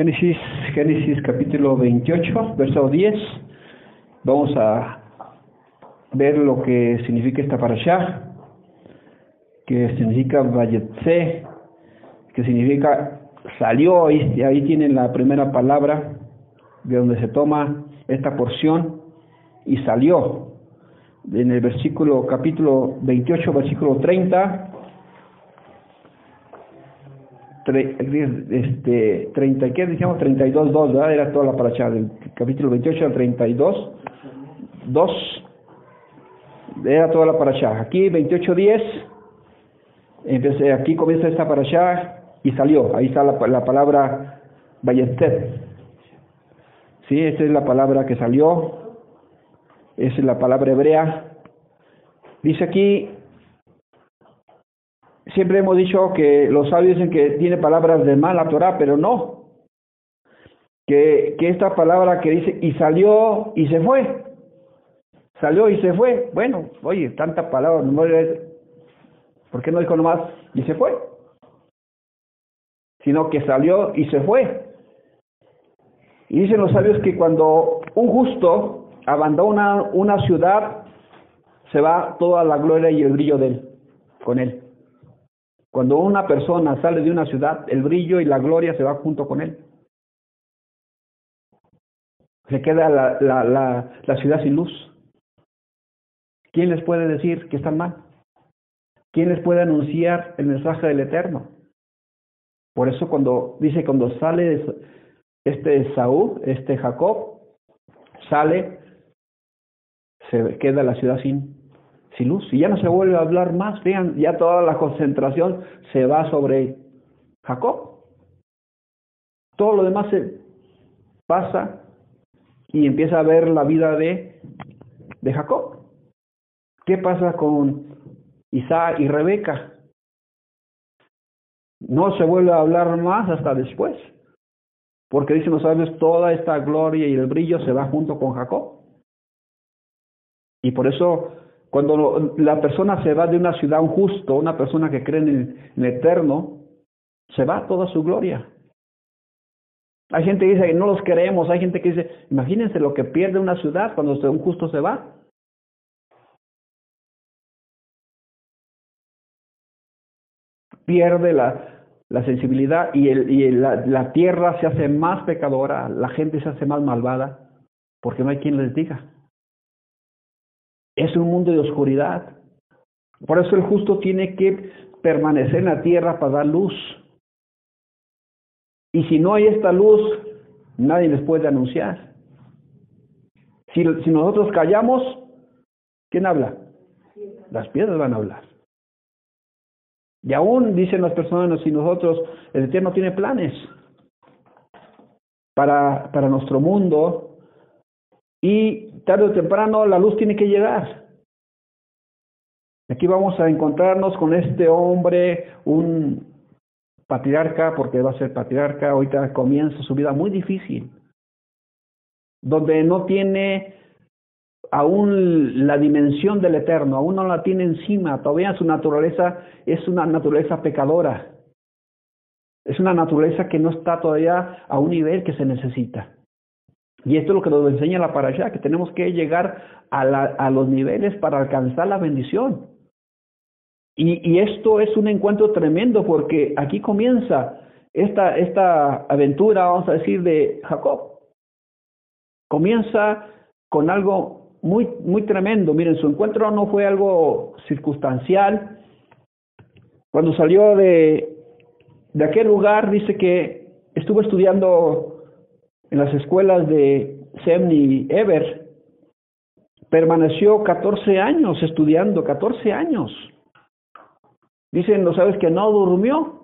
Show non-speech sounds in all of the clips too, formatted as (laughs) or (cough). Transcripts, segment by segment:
Génesis, Génesis capítulo 28, verso 10. Vamos a ver lo que significa esta parasha, que significa Vayetse, que significa salió, ahí, ahí tienen la primera palabra de donde se toma esta porción, y salió. En el versículo, capítulo 28, versículo 30, este, 30, ¿qué decíamos? 32, 2, ¿verdad? Era toda la paracha del capítulo 28 al 32, 2, era toda la paracha. Aquí 28, 10, empecé, aquí comienza esta paracha y salió, ahí está la, la palabra Bayetet. Sí, esa es la palabra que salió, esa es la palabra hebrea. Dice aquí siempre hemos dicho que los sabios dicen que tiene palabras de mala Torah, pero no. Que, esta palabra que dice, y salió y se fue. Salió y se fue. Bueno, oye, tanta palabra, ¿por qué no dijo nomás y se fue? Sino que salió y se fue. Y dicen los sabios que cuando un justo abandona una ciudad, se va toda la gloria y el brillo de él, con él. Cuando una persona sale de una ciudad, el brillo y la gloria se va junto con él. Se queda la, la, la, la ciudad sin luz. ¿Quién les puede decir que están mal? ¿Quién les puede anunciar el mensaje del Eterno? Por eso cuando dice, cuando sale este Saúl, este Jacob, sale, se queda la ciudad sin sin luz. Y ya no se vuelve a hablar más, vean, ya toda la concentración se va sobre Jacob. Todo lo demás se pasa y empieza a ver la vida de, de Jacob. ¿Qué pasa con Isaac y Rebeca? No se vuelve a hablar más hasta después. Porque dicen los sabios, toda esta gloria y el brillo se va junto con Jacob. Y por eso cuando la persona se va de una ciudad, un justo, una persona que cree en el, eterno, se va toda su gloria. Hay gente que dice que no los queremos, hay gente que dice, imagínense lo que pierde una ciudad cuando un justo se va. Pierde la, la sensibilidad y, el, y la, la tierra se hace más pecadora, la gente se hace más malvada, porque no hay quien les diga. Es un mundo de oscuridad. Por eso el justo tiene que permanecer en la tierra para dar luz. Y si no hay esta luz, nadie les puede anunciar. Si, nosotros callamos, ¿quién habla? Las piedras van a hablar. Y aún dicen las personas, si nosotros, el Eterno tiene planes para, para nuestro mundo, y tarde o temprano la luz tiene que llegar. Aquí vamos a encontrarnos con este hombre, un patriarca, porque va a ser patriarca, ahorita comienza su vida muy difícil, donde no tiene aún la dimensión del eterno, aún no la tiene encima, todavía su naturaleza es una naturaleza pecadora, es una naturaleza que no está todavía a un nivel que se necesita. Y esto es lo que nos enseña la parasha, que tenemos que llegar a, la, a los niveles para alcanzar la bendición. Y, esto es un encuentro tremendo porque aquí comienza esta, esta aventura, vamos a decir, de Jacob. Comienza con algo muy, muy tremendo. Miren, su encuentro no fue algo circunstancial. Cuando salió de, de aquel lugar, dice que estuvo estudiando en las escuelas de Semni Ever, permaneció 14 años estudiando, 14 años. Dicen los sabes que no durmió.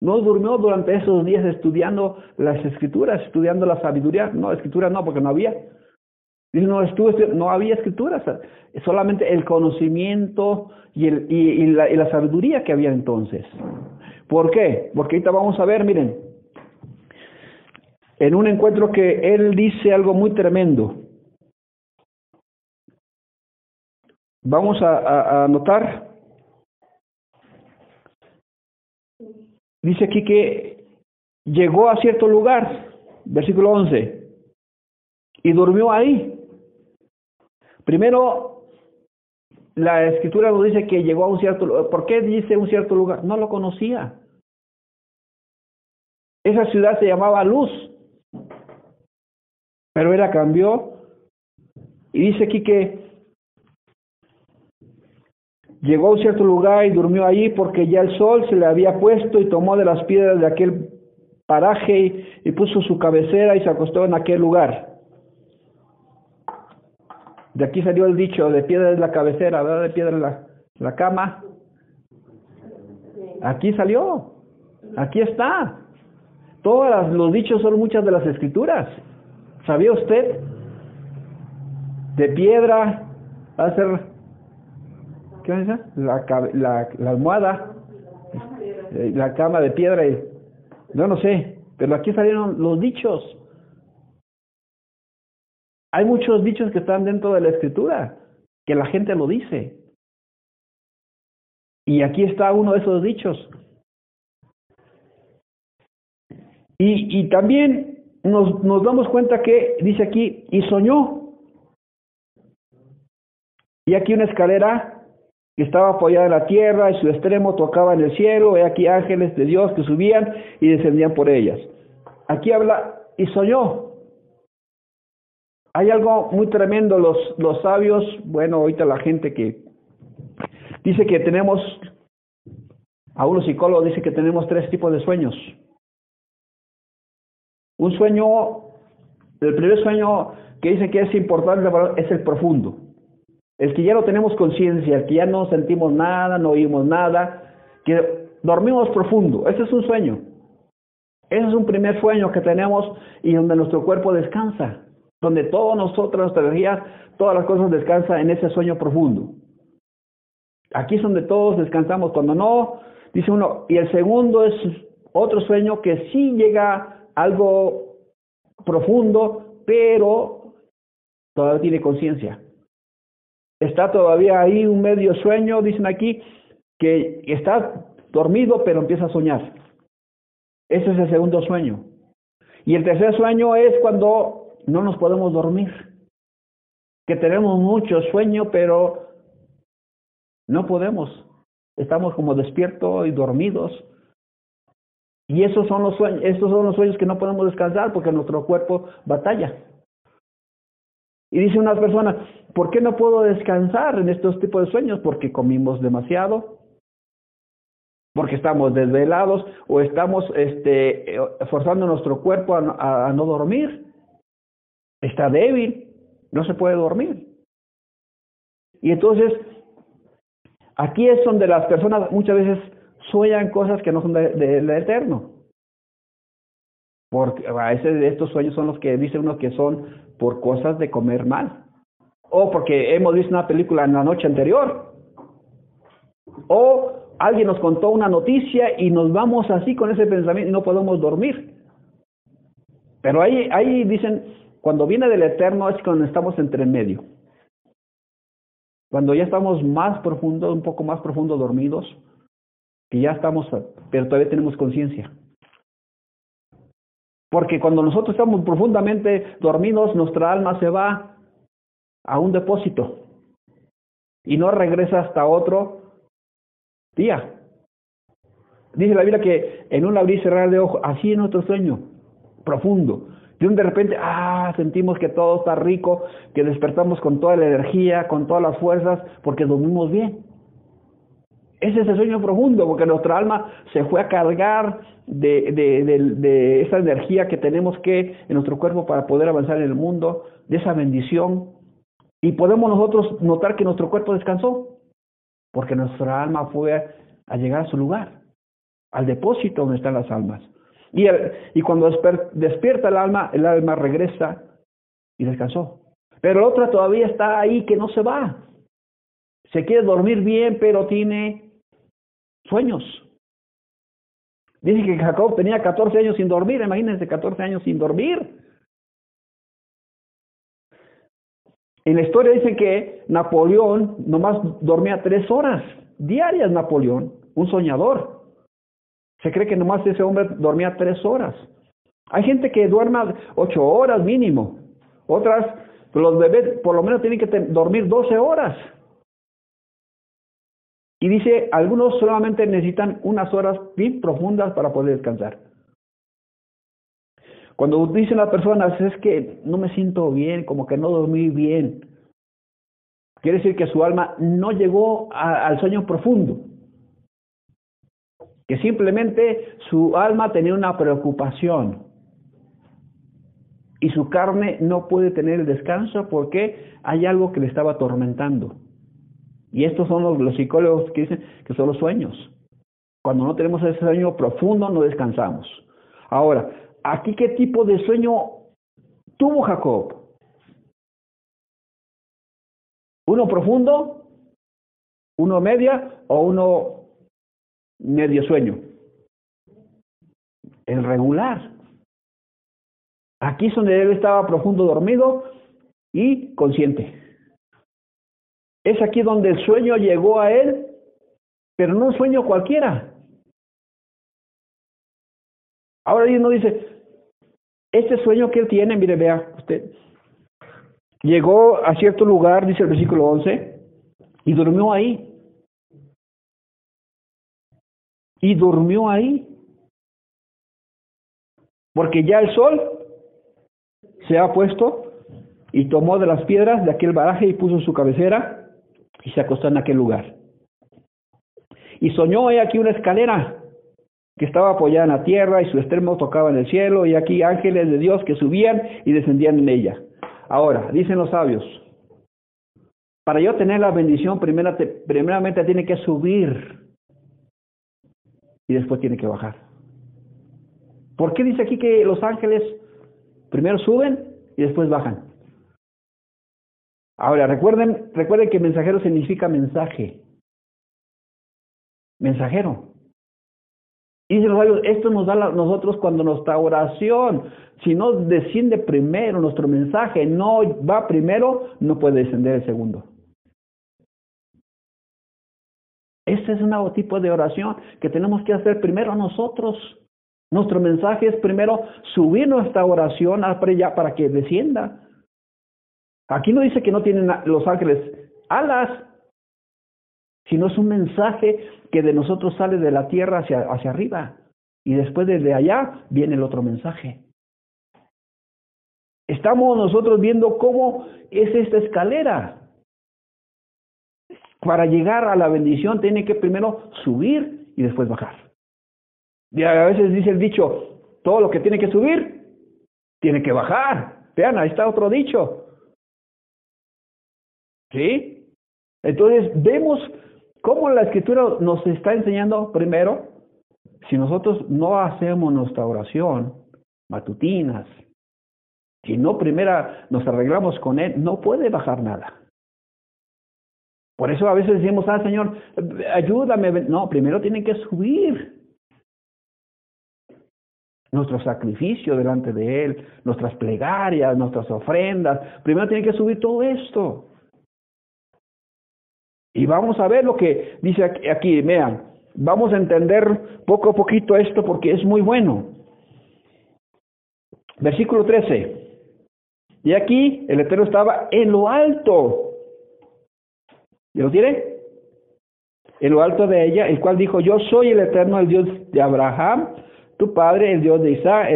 No durmió durante esos días estudiando las escrituras, estudiando la sabiduría. No, escrituras no, porque no había. Dice, no, estuvo, no había escrituras, solamente el conocimiento y, el, y, la, y la sabiduría que había entonces. ¿Por qué? Porque ahorita vamos a ver, miren, en un encuentro que él dice algo muy tremendo. Vamos a, a, notar. Dice aquí que llegó a cierto lugar, versículo 11, y durmió ahí. Primero, la escritura nos dice que llegó a un cierto lugar. ¿Por qué dice un cierto lugar? No lo conocía. Esa ciudad se llamaba Luz, pero la cambió. Y dice aquí que llegó a un cierto lugar y durmió allí porque ya el sol se le había puesto y tomó de las piedras de aquel paraje y, puso su cabecera y se acostó en aquel lugar. De aquí salió el dicho, de piedra es la cabecera, ¿verdad? De piedra la, la cama. Aquí salió, aquí está. Todos los dichos son muchas de las escrituras. ¿Sabía usted? De piedra va a ser, ¿qué va a ser? La, la, la almohada, eh, la cama de piedra y no, no sé, pero aquí salieron los dichos. Hay muchos dichos que están dentro de la escritura, que la gente lo dice. Y aquí está uno de esos dichos. Y, y también nos, nos damos cuenta que dice aquí, y soñó. Y aquí una escalera que estaba apoyada en la tierra, y su extremo tocaba en el cielo, y aquí ángeles de Dios que subían y descendían por ellas. Aquí habla, y soñó. Hay algo muy tremendo, los, los sabios, bueno, ahorita la gente que dice que tenemos, a unos psicólogos dice que tenemos tres tipos de sueños. Un sueño, el primer sueño que dice que es importante es el profundo. El que ya no tenemos conciencia, el que ya no sentimos nada, no oímos nada, que dormimos profundo. Ese es un sueño. Ese es un primer sueño que tenemos y donde nuestro cuerpo descansa, donde todos nosotros, nuestra energía, todas las cosas descansan en ese sueño profundo. Aquí es donde todos descansamos. Cuando no, dice uno, y el segundo es otro sueño que sí llega algo profundo, pero todavía tiene conciencia. Está todavía ahí un medio sueño, dicen aquí, que está dormido pero empieza a soñar. Ese es el segundo sueño. Y el tercer sueño es cuando no nos podemos dormir, que tenemos mucho sueño pero no podemos. Estamos como despiertos y dormidos. Y esos son los sueños, estos son los sueños que no podemos descansar porque nuestro cuerpo batalla. Y dice una persona, ¿por qué no puedo descansar en estos tipos de sueños? Porque comimos demasiado, porque estamos desvelados o estamos este, forzando nuestro cuerpo a, a no dormir. Está débil, no se puede dormir. Y entonces, aquí es donde las personas muchas veces sueñan cosas que no son del de, eterno. Porque a veces estos sueños son los que dice uno que son por cosas de comer mal. O porque hemos visto una película en la noche anterior. O alguien nos contó una noticia y nos vamos así con ese pensamiento y no podemos dormir. Pero ahí, ahí dicen, cuando viene del eterno es cuando estamos entre medio. Cuando ya estamos más profundo, un poco más profundo dormidos, que ya estamos, pero todavía tenemos conciencia. Porque cuando nosotros estamos profundamente dormidos, nuestra alma se va a un depósito y no regresa hasta otro día. Dice la Biblia que en un abrir y cerrar de ojo, así es nuestro sueño, profundo. Y un de repente, ah, sentimos que todo está rico, que despertamos con toda la energía, con todas las fuerzas, porque dormimos bien. Ese es el sueño profundo, porque nuestra alma se fue a cargar de, de, de, esa energía que tenemos que en nuestro cuerpo para poder avanzar en el mundo, de esa bendición. Y podemos nosotros notar que nuestro cuerpo descansó, porque nuestra alma fue a llegar a su lugar, al depósito donde están las almas. Y, y cuando despierta el alma, el alma regresa y descansó. Pero la otra todavía está ahí que no se va. Se quiere dormir bien, pero tiene sueños. Dice que Jacob tenía 14 años sin dormir, imagínense 14 años sin dormir. En la historia dice que Napoleón nomás dormía tres horas diarias, Napoleón, un soñador. Se cree que nomás ese hombre dormía tres horas. Hay gente que duerma ocho horas mínimo. Otras, los bebés por lo menos tienen que dormir doce horas. Y dice, algunos solamente necesitan unas horas bien profundas para poder descansar. Cuando dicen las personas, es que no me siento bien, como que no dormí bien, quiere decir que su alma no llegó al sueño profundo. Que simplemente su alma tenía una preocupación. Y su carne no puede tener el descanso porque hay algo que le estaba atormentando. Y estos son los, psicólogos que dicen que son los sueños. Cuando no tenemos ese sueño profundo, no descansamos. Ahora, aquí qué tipo de sueño tuvo Jacob? ¿Uno profundo? ¿Uno media? ¿O uno medio sueño? El regular. Aquí es donde él estaba profundo dormido y consciente. Es aquí donde el sueño llegó a él, pero no un sueño cualquiera. Ahora él no dice, este sueño que él tiene, mire, vea usted, llegó a cierto lugar, dice el versículo 11, y durmió ahí. Y durmió ahí. Porque ya el sol se ha puesto y tomó de las piedras de aquel baraje y puso su cabecera y se acostó en aquel lugar. Y soñó he aquí una escalera que estaba apoyada en la tierra y su extremo tocaba en el cielo y aquí ángeles de Dios que subían y descendían en ella. Ahora, dicen los sabios, para yo tener la bendición, primeramente tiene que subir y después tiene que bajar. ¿Por qué dice aquí que los ángeles primero suben y después bajan? Ahora, recuerden, recuerden que mensajero significa mensaje. Mensajero. Y dicen los sabios, esto nos da a nosotros cuando nuestra oración, si no desciende primero nuestro mensaje, no va primero, no puede descender el segundo. Ese es un nuevo tipo de oración que tenemos que hacer primero nosotros. Nuestro mensaje es primero subir nuestra oración para que descienda. Aquí no dice que no tienen los ángeles alas, sino es un mensaje que de nosotros sale de la tierra hacia, hacia arriba. Y después desde allá viene el otro mensaje. Estamos nosotros viendo cómo es esta escalera. Para llegar a la bendición tiene que primero subir y después bajar. Y a veces dice el dicho, todo lo que tiene que subir, tiene que bajar. Vean, ahí está otro dicho. ¿Sí? Entonces vemos cómo la escritura nos está enseñando primero, si nosotros no hacemos nuestra oración matutinas, si no primero nos arreglamos con Él, no puede bajar nada. Por eso a veces decimos, ah, Señor, ayúdame. No, primero tienen que subir nuestro sacrificio delante de Él, nuestras plegarias, nuestras ofrendas. Primero tiene que subir todo esto. Y vamos a ver lo que dice aquí, vean, vamos a entender poco a poquito esto porque es muy bueno. Versículo 13. Y aquí el Eterno estaba en lo alto. ¿Y lo tiene? En lo alto de ella, el cual dijo, yo soy el Eterno, el Dios de Abraham, tu padre, el Dios de Isaac,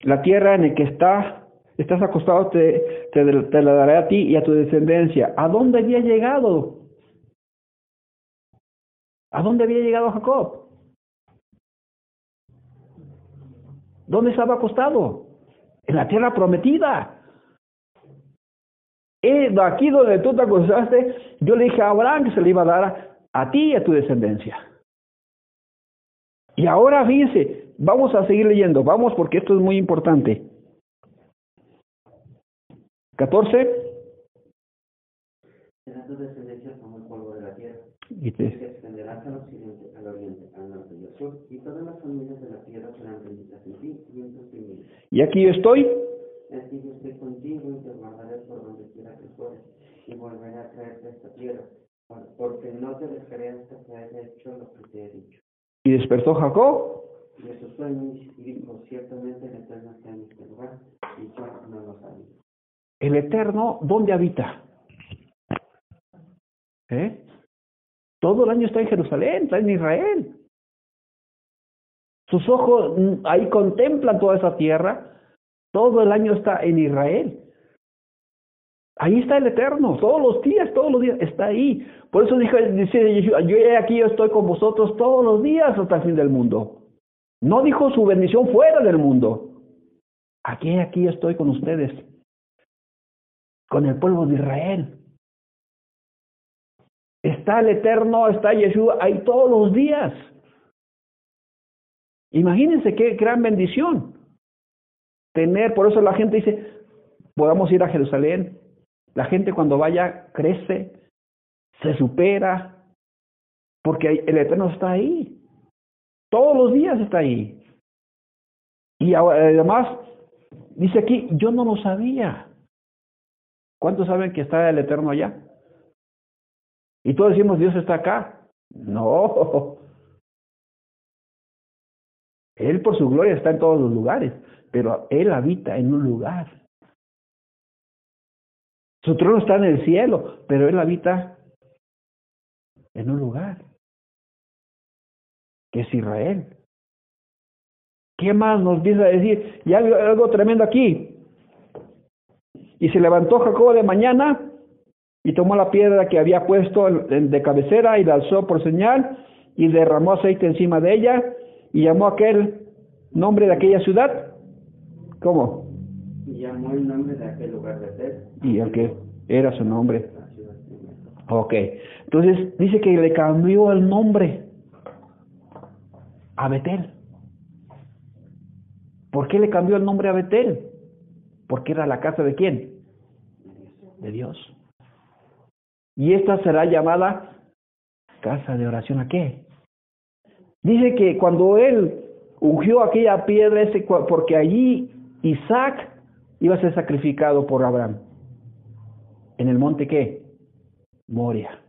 la tierra en la que está, estás acostado te, te la daré a ti y a tu descendencia. ¿A dónde había llegado? ¿A dónde había llegado Jacob? ¿Dónde estaba acostado? En la tierra prometida. Aquí donde tú te acostaste, yo le dije a Abraham que se le iba a dar a, ti y a tu descendencia. Y ahora fíjense, vamos a seguir leyendo, vamos porque esto es muy importante. 14. Y te, al occidente, al oriente, al norte y al sur, y todas las familias de la tierra serán benditas en ti, cientos de miles. Y aquí estoy. Aquí yo estoy contigo y te guardaré por donde quiera que fueres, y volveré a traerte a esta tierra, porque no te dejaré hasta que haya hecho lo que te he dicho. Y despertó Jacob de sus sueños y dijo, ciertamente el Eterno está en este lugar y yo no lo sabía. El Eterno, ¿dónde habita? ¿Eh? Todo el año está en Jerusalén, está en Israel. Sus ojos mm, ahí contemplan toda esa tierra. Todo el año está en Israel. Ahí está el Eterno, todos los días, todos los días, está ahí. Por eso dice, dice yo aquí yo estoy con vosotros todos los días hasta el fin del mundo. No dijo su bendición fuera del mundo. Aquí, aquí estoy con ustedes, con el pueblo de Israel. Está el Eterno, está Yeshua ahí todos los días. Imagínense qué gran bendición tener, por eso la gente dice, podamos ir a Jerusalén. La gente cuando vaya crece, se supera, porque el Eterno está ahí. Todos los días está ahí. Y además, dice aquí, yo no lo sabía. ¿Cuántos saben que está el Eterno allá? Y todos decimos, Dios está acá. No. Él por su gloria está en todos los lugares, pero Él habita en un lugar. Su trono está en el cielo, pero Él habita en un lugar, que es Israel. ¿Qué más nos empieza a decir? Y algo, algo tremendo aquí. Y se levantó Jacob de mañana y tomó la piedra que había puesto de cabecera y la alzó por señal y derramó aceite encima de ella y llamó aquel nombre de aquella ciudad. ¿Cómo? Y llamó el nombre de aquel lugar de Betel. Y el que era su nombre. Ok. Entonces dice que le cambió el nombre a Betel. ¿Por qué le cambió el nombre a Betel? Porque era la casa de quién? De Dios. Y esta será llamada casa de oración a qué? Dice que cuando él ungió aquella piedra, ese, porque allí Isaac iba a ser sacrificado por Abraham. ¿En el monte qué? Moria.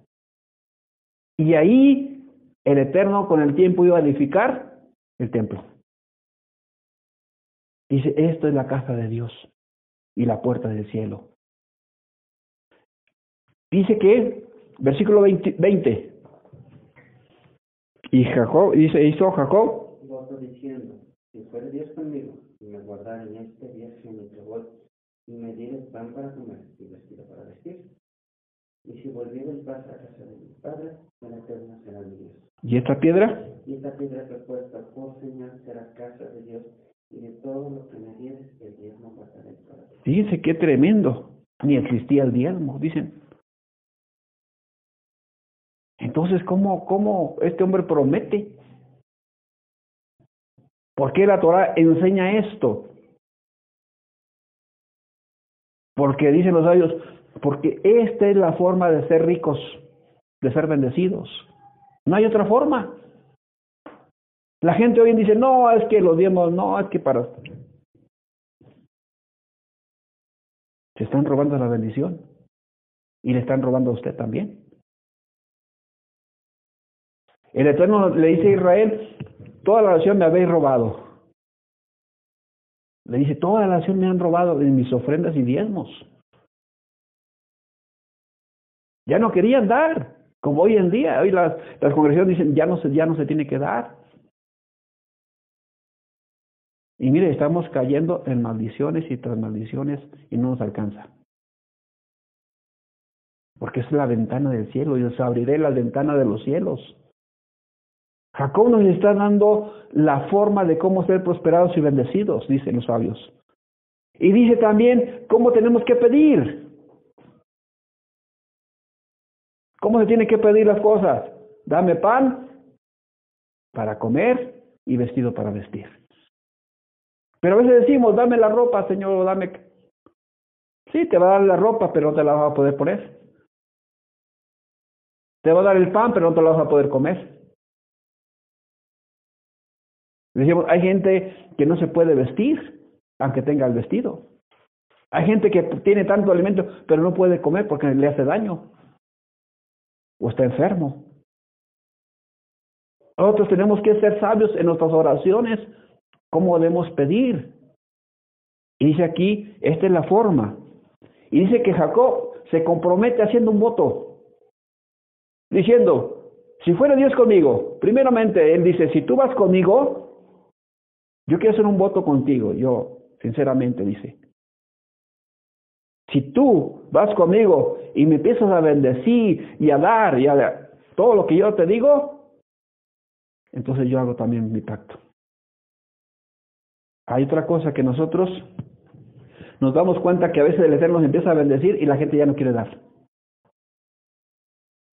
Y ahí el Eterno con el tiempo iba a edificar el templo. Dice, esto es la casa de Dios y la puerta del cielo. Dice que, versículo 20, y Jacob, dice, hizo Jacob. diciendo, si fuera Dios conmigo, y me guardara en este mi y me pan para comer y vestido para vestir. Y si volviera el paz a casa de mi padre, la eterna será mi Dios. ¿Y esta piedra? Y esta piedra que puesta por señal será casa de Dios, y de todo lo que me dieres, el diezmo pasará para ti. Fíjense qué tremendo. Ni existía el diezmo, dicen. Entonces, ¿cómo, cómo este hombre promete? ¿Por qué la Torah enseña esto? Porque dicen los sabios, porque esta es la forma de ser ricos, de ser bendecidos. No hay otra forma. La gente hoy dice, no, es que los diemos, no, es que para... Se están robando la bendición y le están robando a usted también. El Eterno le dice a Israel, toda la nación me habéis robado. Le dice, toda la nación me han robado en mis ofrendas y diezmos. Ya no querían dar, como hoy en día. Hoy las, congregaciones dicen, ya no, se, ya no se tiene que dar. Y mire, estamos cayendo en maldiciones y tras maldiciones y no nos alcanza. Porque es la ventana del cielo y os abriré la ventana de los cielos. Jacob nos está dando la forma de cómo ser prosperados y bendecidos, dicen los sabios. Y dice también cómo tenemos que pedir. ¿Cómo se tiene que pedir las cosas? Dame pan para comer y vestido para vestir. Pero a veces decimos, dame la ropa, Señor, dame... Sí, te va a dar la ropa, pero no te la vas a poder poner. Te va a dar el pan, pero no te la vas a poder comer. Decíamos, hay gente que no se puede vestir, aunque tenga el vestido. Hay gente que tiene tanto alimento, pero no puede comer porque le hace daño. O está enfermo. Nosotros tenemos que ser sabios en nuestras oraciones, cómo debemos pedir. Y dice aquí, esta es la forma. Y dice que Jacob se compromete haciendo un voto, diciendo, si fuera Dios conmigo, primeramente él dice, si tú vas conmigo, yo quiero hacer un voto contigo, yo, sinceramente, dice. Si tú vas conmigo y me empiezas a bendecir y a dar y a todo lo que yo te digo, entonces yo hago también mi pacto. Hay otra cosa que nosotros nos damos cuenta que a veces el Eterno nos empieza a bendecir y la gente ya no quiere dar.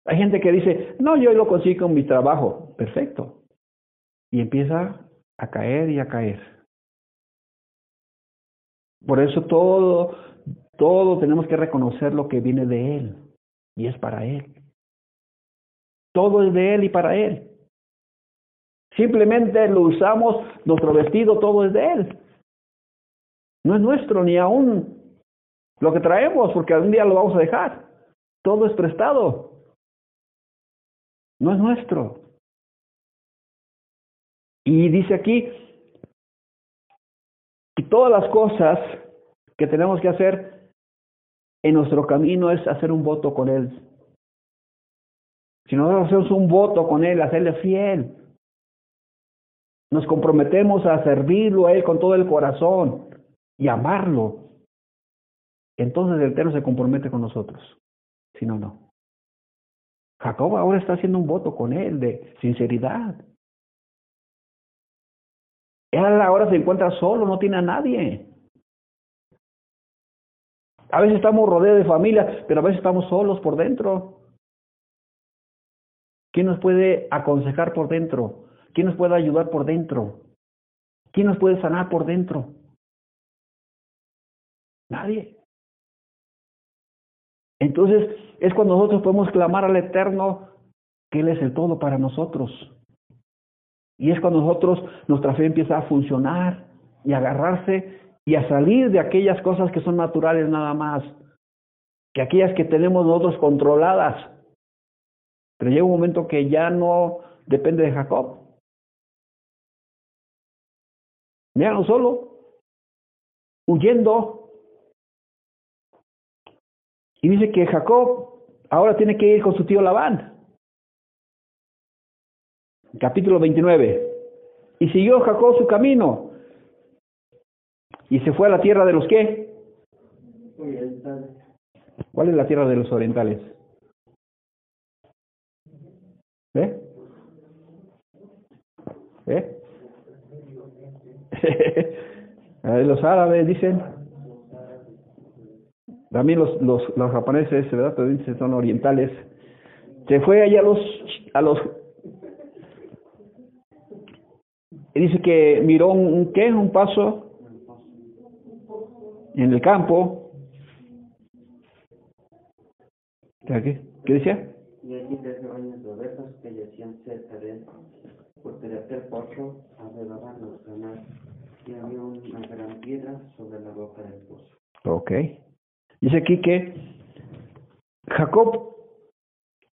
Hay gente que dice, no, yo lo consigo con mi trabajo. Perfecto. Y empieza a caer y a caer. Por eso todo, todo tenemos que reconocer lo que viene de Él. Y es para Él. Todo es de Él y para Él. Simplemente lo usamos, nuestro vestido, todo es de Él. No es nuestro ni aún lo que traemos, porque algún día lo vamos a dejar. Todo es prestado. No es nuestro. Y dice aquí que todas las cosas que tenemos que hacer en nuestro camino es hacer un voto con Él. Si nosotros hacemos un voto con Él, hacerle fiel, nos comprometemos a servirlo a Él con todo el corazón, y amarlo, entonces el Eterno se compromete con nosotros. Si no, no. Jacob ahora está haciendo un voto con él de sinceridad. Él ahora se encuentra solo, no tiene a nadie. A veces estamos rodeados de familia, pero a veces estamos solos por dentro. ¿Quién nos puede aconsejar por dentro? ¿Quién nos puede ayudar por dentro? ¿Quién nos puede sanar por dentro? Nadie. Entonces es cuando nosotros podemos clamar al Eterno que Él es el todo para nosotros. Y es cuando nosotros, nuestra fe empieza a funcionar y agarrarse y a salir de aquellas cosas que son naturales nada más, que aquellas que tenemos nosotros controladas. Pero llega un momento que ya no depende de Jacob. Míralo solo, huyendo y dice que Jacob ahora tiene que ir con su tío Labán. Capítulo 29. Y siguió Jacob su camino. Y se fue a la tierra de los qué? Orientales. ¿Cuál es la tierra de los orientales? ¿Eh? ¿Eh? (laughs) los árabes dicen. También los, los, los japoneses, ¿verdad? Dicen son orientales. Se fue allá a los, a los y dice que miró un, qué, un paso en el campo. ¿Qué, ¿Qué decía? Y allí tres rebaños de ovejas que yacían cerca de él, porque de aquel pozo alrededor los ganar, y había una gran piedra sobre la boca del pozo. Okay. Dice aquí que Jacob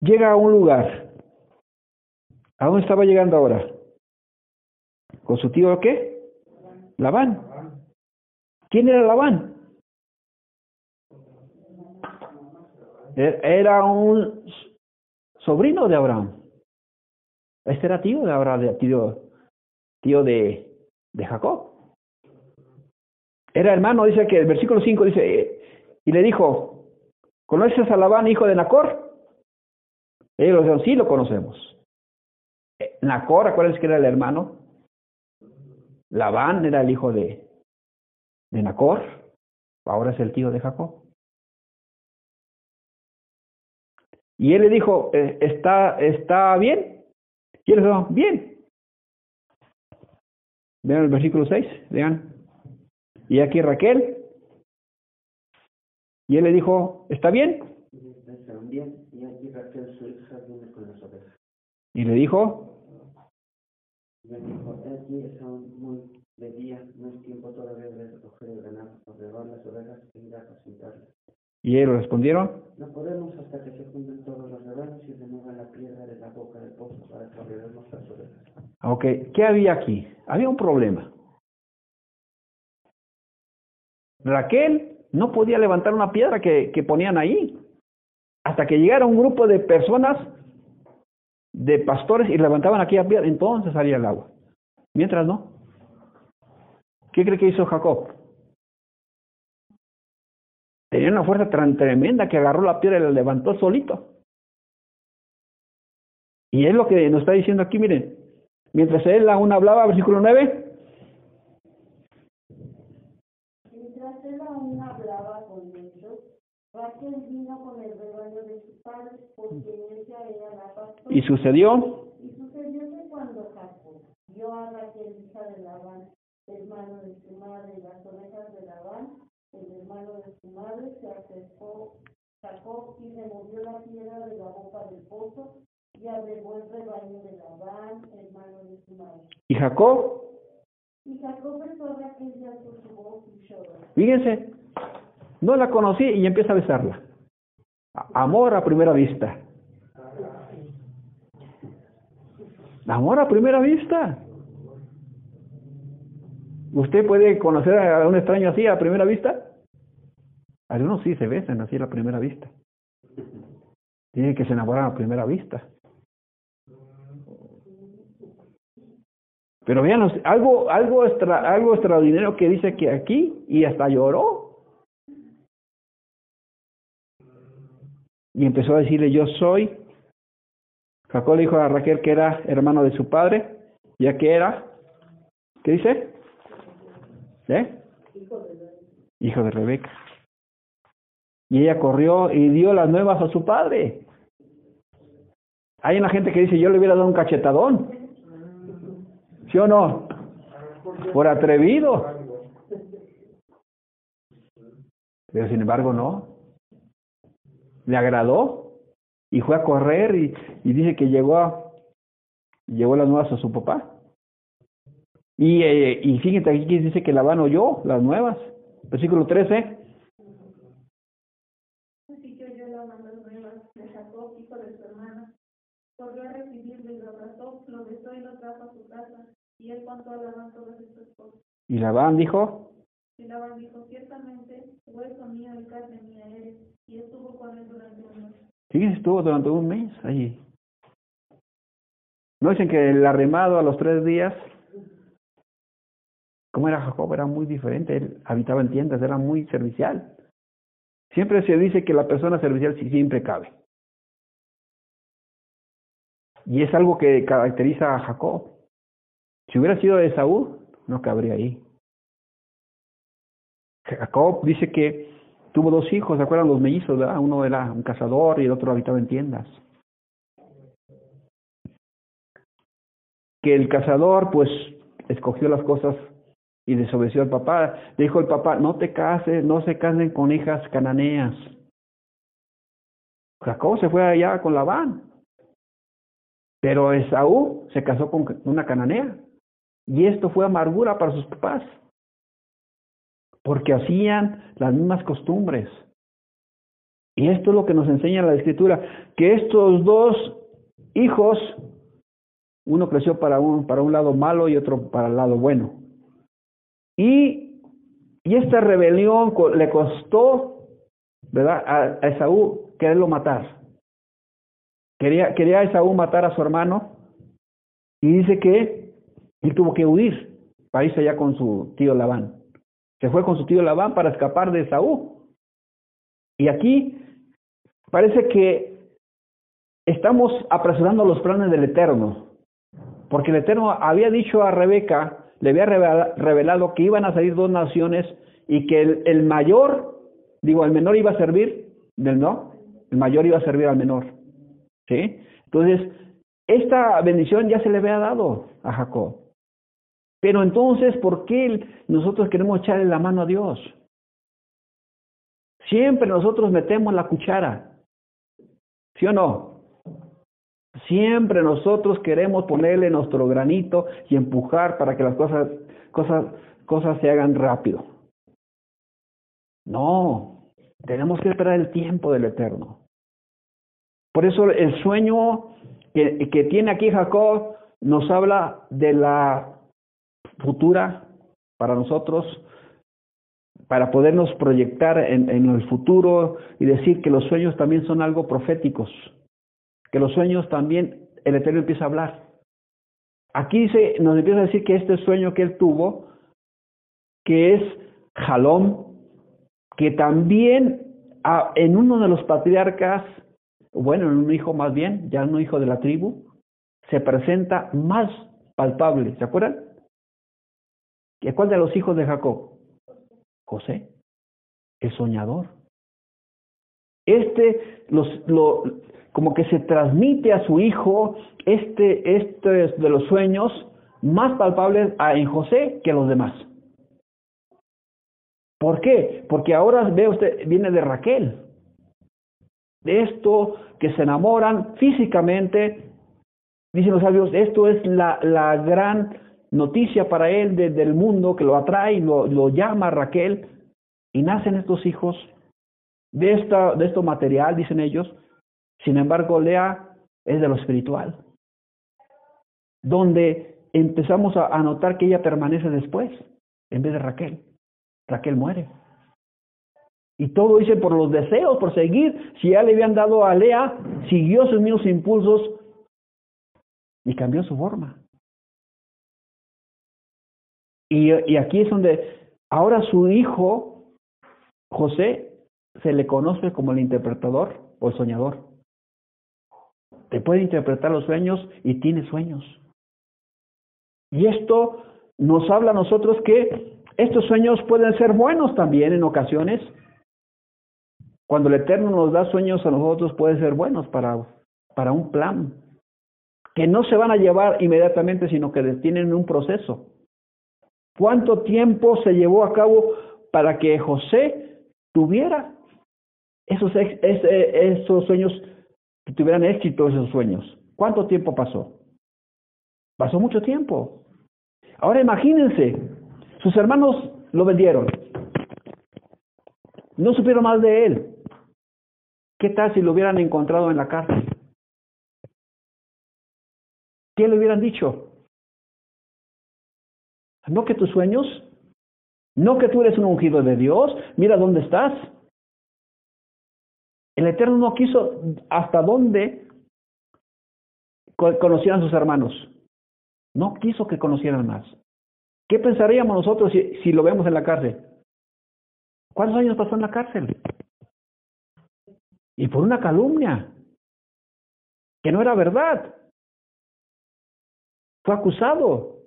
llega a un lugar. ¿A dónde estaba llegando ahora? ¿Con su tío qué? Labán. ¿Quién era Labán? E-, era un sobrino de Abraham. Este era tío de Abraham, tío, tío de, de Jacob. Era hermano, dice que el versículo 5 dice, y le dijo, ¿conoces a Labán, hijo de Nacor? Ellos dijeron, sí, lo conocemos. Eh, Nacor, acuérdense que era el hermano. Labán era el hijo de, de Nacor, ahora es el tío de Jacob. Y él le dijo, eh, ¿está, está bien? Y él dijo, bien. Vean el versículo 6, vean. Y aquí Raquel, y él le dijo, ¿está bien? Y le dijo, le dijo, aquí es aún muy de día, no es tiempo todavía de recoger el ganado, observar las ovejas y ir a apacentarlas. ¿Y ellos respondieron? No podemos hasta que se junten todos los rebaños y remuevan la piedra de la boca del pozo para que las ovejas. Ok, ¿qué había aquí? Había un problema. Raquel no podía levantar una piedra que, que ponían ahí. Hasta que llegara un grupo de personas, de pastores, y levantaban aquella piedra, entonces salía el agua. Mientras no. ¿Qué cree que hizo Jacob? Tenía una fuerza tan tremenda que agarró la piedra y la levantó solito. Y es lo que nos está diciendo aquí, miren. Mientras él aún hablaba, versículo 9. Mientras él aún hablaba con ellos, Raquel vino con el Y sucedió. Y sucedió que cuando Jacob vio a Raquel, hija de Labán, hermano de su madre, y las ovejas de Labán, el hermano de su madre, se acercó Jacob y removió la piedra de la boca del pozo y agregó el rebaño de Labán, hermano de su madre. Y Jacob, Y Jacob besó a Raquel y alzó su voz y lloró. fíjense, no la conocí y empieza a besarla. Amor a primera vista. Amor a primera vista. ¿Usted puede conocer a un extraño así a primera vista? Algunos sí se besan así a la primera vista. Dicen que se enamoran a primera vista. Pero vean, algo, algo, extra, algo extraordinario que dice que aquí y hasta lloró. Y empezó a decirle, yo soy. Jacob le dijo a Raquel que era hermano de su padre, ya que era, ¿qué dice? ¿Eh? Hijo de Rebeca. Y ella corrió y dio las nuevas a su padre. Hay una gente que dice, yo le hubiera dado un cachetadón. ¿Sí o no? Por atrevido. Pero sin embargo no. Le agradó y fue a correr y, y dice que llegó a, llevó las nuevas a su papá. Y, eh, y fíjate aquí que dice que Labán oyó las nuevas. Versículo 13. Así que oyó la mano nuevas de Jacob, hijo de su hermana. Corrió a recibirlo y lo abrazó, lo besó y lo trajo a su casa. Y él contó a Labán todas estas cosas. Y Labán dijo, Y Labán dijo, ciertamente, hueso mío y carne mía eres. Y estuvo con él durante un mes. fíjense, estuvo durante un mes allí. ¿No dicen que el arremado a los tres días? ¿Cómo era Jacob? Era muy diferente. Él habitaba en tiendas, era muy servicial. Siempre se dice que la persona servicial sí siempre cabe. Y es algo que caracteriza a Jacob. Si hubiera sido de Esaú, no cabría ahí. Jacob dice que tuvo dos hijos, ¿se acuerdan los mellizos? ¿verdad? Uno era un cazador y el otro habitaba en tiendas. Que el cazador, pues, escogió las cosas y desobedeció al papá. Dijo el papá, no te cases, no se casen con hijas cananeas. Jacob se fue allá con Labán. Pero Esaú se casó con una cananea. Y esto fue amargura para sus papás. Porque hacían las mismas costumbres. Y esto es lo que nos enseña la escritura, que estos dos hijos, uno creció para un, para un lado malo y otro para el lado bueno. Y, y esta rebelión le costó, ¿verdad?, a, a Esaú quererlo matar. Quería, quería Esaú matar a su hermano y dice que él tuvo que huir para irse allá con su tío Labán. Se fue con su tío Labán para escapar de Esaú. Y aquí parece que estamos apresurando los planes del Eterno. Porque el Eterno había dicho a Rebeca, le había revela- revelado que iban a salir dos naciones y que el, el mayor, digo, el menor iba a servir del no, el mayor iba a servir al menor. ¿Sí? Entonces, esta bendición ya se le había dado a Jacob. Pero entonces, ¿por qué nosotros queremos echarle la mano a Dios? Siempre nosotros metemos la cuchara. ¿Sí o no? Siempre nosotros queremos ponerle nuestro granito y empujar para que las cosas, cosas, cosas se hagan rápido. No, tenemos que esperar el tiempo del Eterno. Por eso el sueño que, que tiene aquí Jacob nos habla de la futura para nosotros, para podernos proyectar en, en, el futuro y decir que los sueños también son algo proféticos, que los sueños también el Eterno empieza a hablar. Aquí dice, nos empieza a decir que este sueño que él tuvo, que es Jalom, que también en uno de los patriarcas, bueno, en un hijo más bien, ya un hijo de la tribu, se presenta más palpable. ¿Se acuerdan? ¿Y cuál de los hijos de Jacob? José, el soñador. Este los, lo, como que se transmite a su hijo este, este de los sueños más palpables en José que los demás. ¿Por qué? Porque ahora ve usted, viene de Raquel. De esto que se enamoran físicamente, dicen los sabios, esto es la, la gran noticia para él desde el mundo que lo atrae, lo, lo llama Raquel, y nacen estos hijos de, esta, de esto material, dicen ellos. Sin embargo, Lea es de lo espiritual, donde empezamos a, a notar que ella permanece después, en vez de Raquel. Raquel muere. Y todo dice por los deseos, por seguir. Si ya le habían dado a Lea, siguió sus mismos impulsos y cambió su forma. Y, aquí es donde ahora su hijo, José, se le conoce como el interpretador o el soñador. Te puede interpretar los sueños y tiene sueños. Y esto nos habla a nosotros que estos sueños pueden ser buenos también en ocasiones. Cuando el Eterno nos da sueños a nosotros puede ser buenos para, para un plan, que no se van a llevar inmediatamente, sino que tienen un proceso. ¿Cuánto tiempo se llevó a cabo para que José tuviera esos, esos sueños, que tuvieran éxito esos sueños? ¿Cuánto tiempo pasó? Pasó mucho tiempo. Ahora imagínense, sus hermanos lo vendieron. No supieron más de él. ¿Qué tal si lo hubieran encontrado en la cárcel? ¿Qué le hubieran dicho? No que tus sueños, no que tú eres un ungido de Dios, mira dónde estás. El Eterno no quiso hasta dónde conocieran sus hermanos. No quiso que conocieran más. ¿Qué pensaríamos nosotros si, si lo vemos en la cárcel? ¿Cuántos años pasó en la cárcel? Y por una calumnia, que no era verdad. Fue acusado.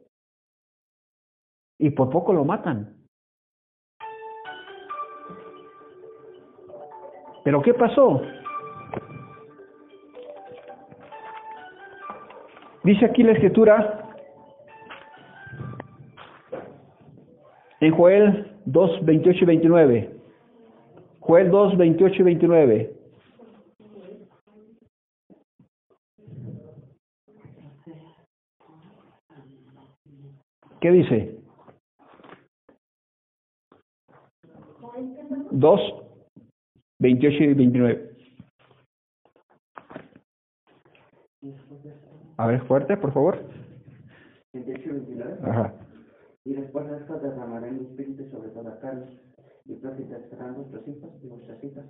Y por poco lo matan. Pero ¿qué pasó? Dice aquí la escritura en Joel 2, 28 y 29. Joel 2, 28 y 29. ¿Qué dice? 2, 28 y 29. A ver, fuerte, por favor. 28 y 29. Ajá. Y después de esto derramaré mi espíritu sobre toda carne, y profetizarán vuestros hijos y vuestras hijas,